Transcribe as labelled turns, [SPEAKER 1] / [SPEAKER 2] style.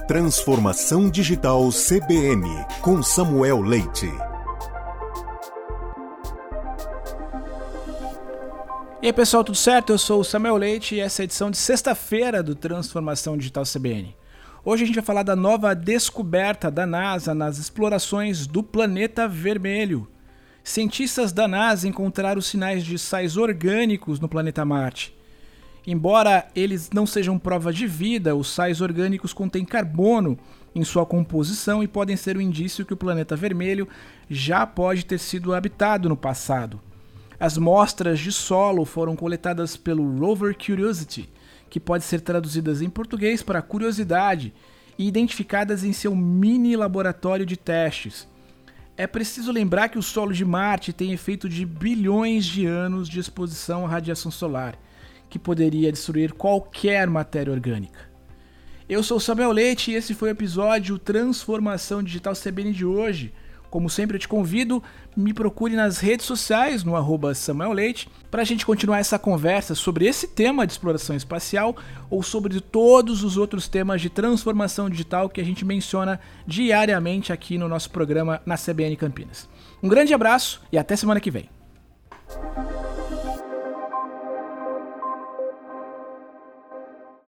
[SPEAKER 1] Transformação Digital CBN com Samuel Leite.
[SPEAKER 2] E aí pessoal, tudo certo? Eu sou o Samuel Leite e essa é a edição de sexta-feira do Transformação Digital CBN. Hoje a gente vai falar da nova descoberta da NASA nas explorações do planeta vermelho. Cientistas da NASA encontraram sinais de sais orgânicos no planeta Marte. Embora eles não sejam prova de vida, os sais orgânicos contêm carbono em sua composição e podem ser um indício que o planeta vermelho já pode ter sido habitado no passado. As mostras de solo foram coletadas pelo rover Curiosity, que pode ser traduzidas em português para curiosidade, e identificadas em seu mini laboratório de testes. É preciso lembrar que o solo de Marte tem efeito de bilhões de anos de exposição à radiação solar, que poderia destruir qualquer matéria orgânica. Eu sou Samuel Leite e esse foi o episódio Transformação Digital CBN de hoje. Como sempre, eu te convido, me procure nas redes sociais, no arroba Samuel Leite, para a gente continuar essa conversa sobre esse tema de exploração espacial ou sobre todos os outros temas de transformação digital que a gente menciona diariamente aqui no nosso programa na CBN Campinas. Um grande abraço e até semana que vem.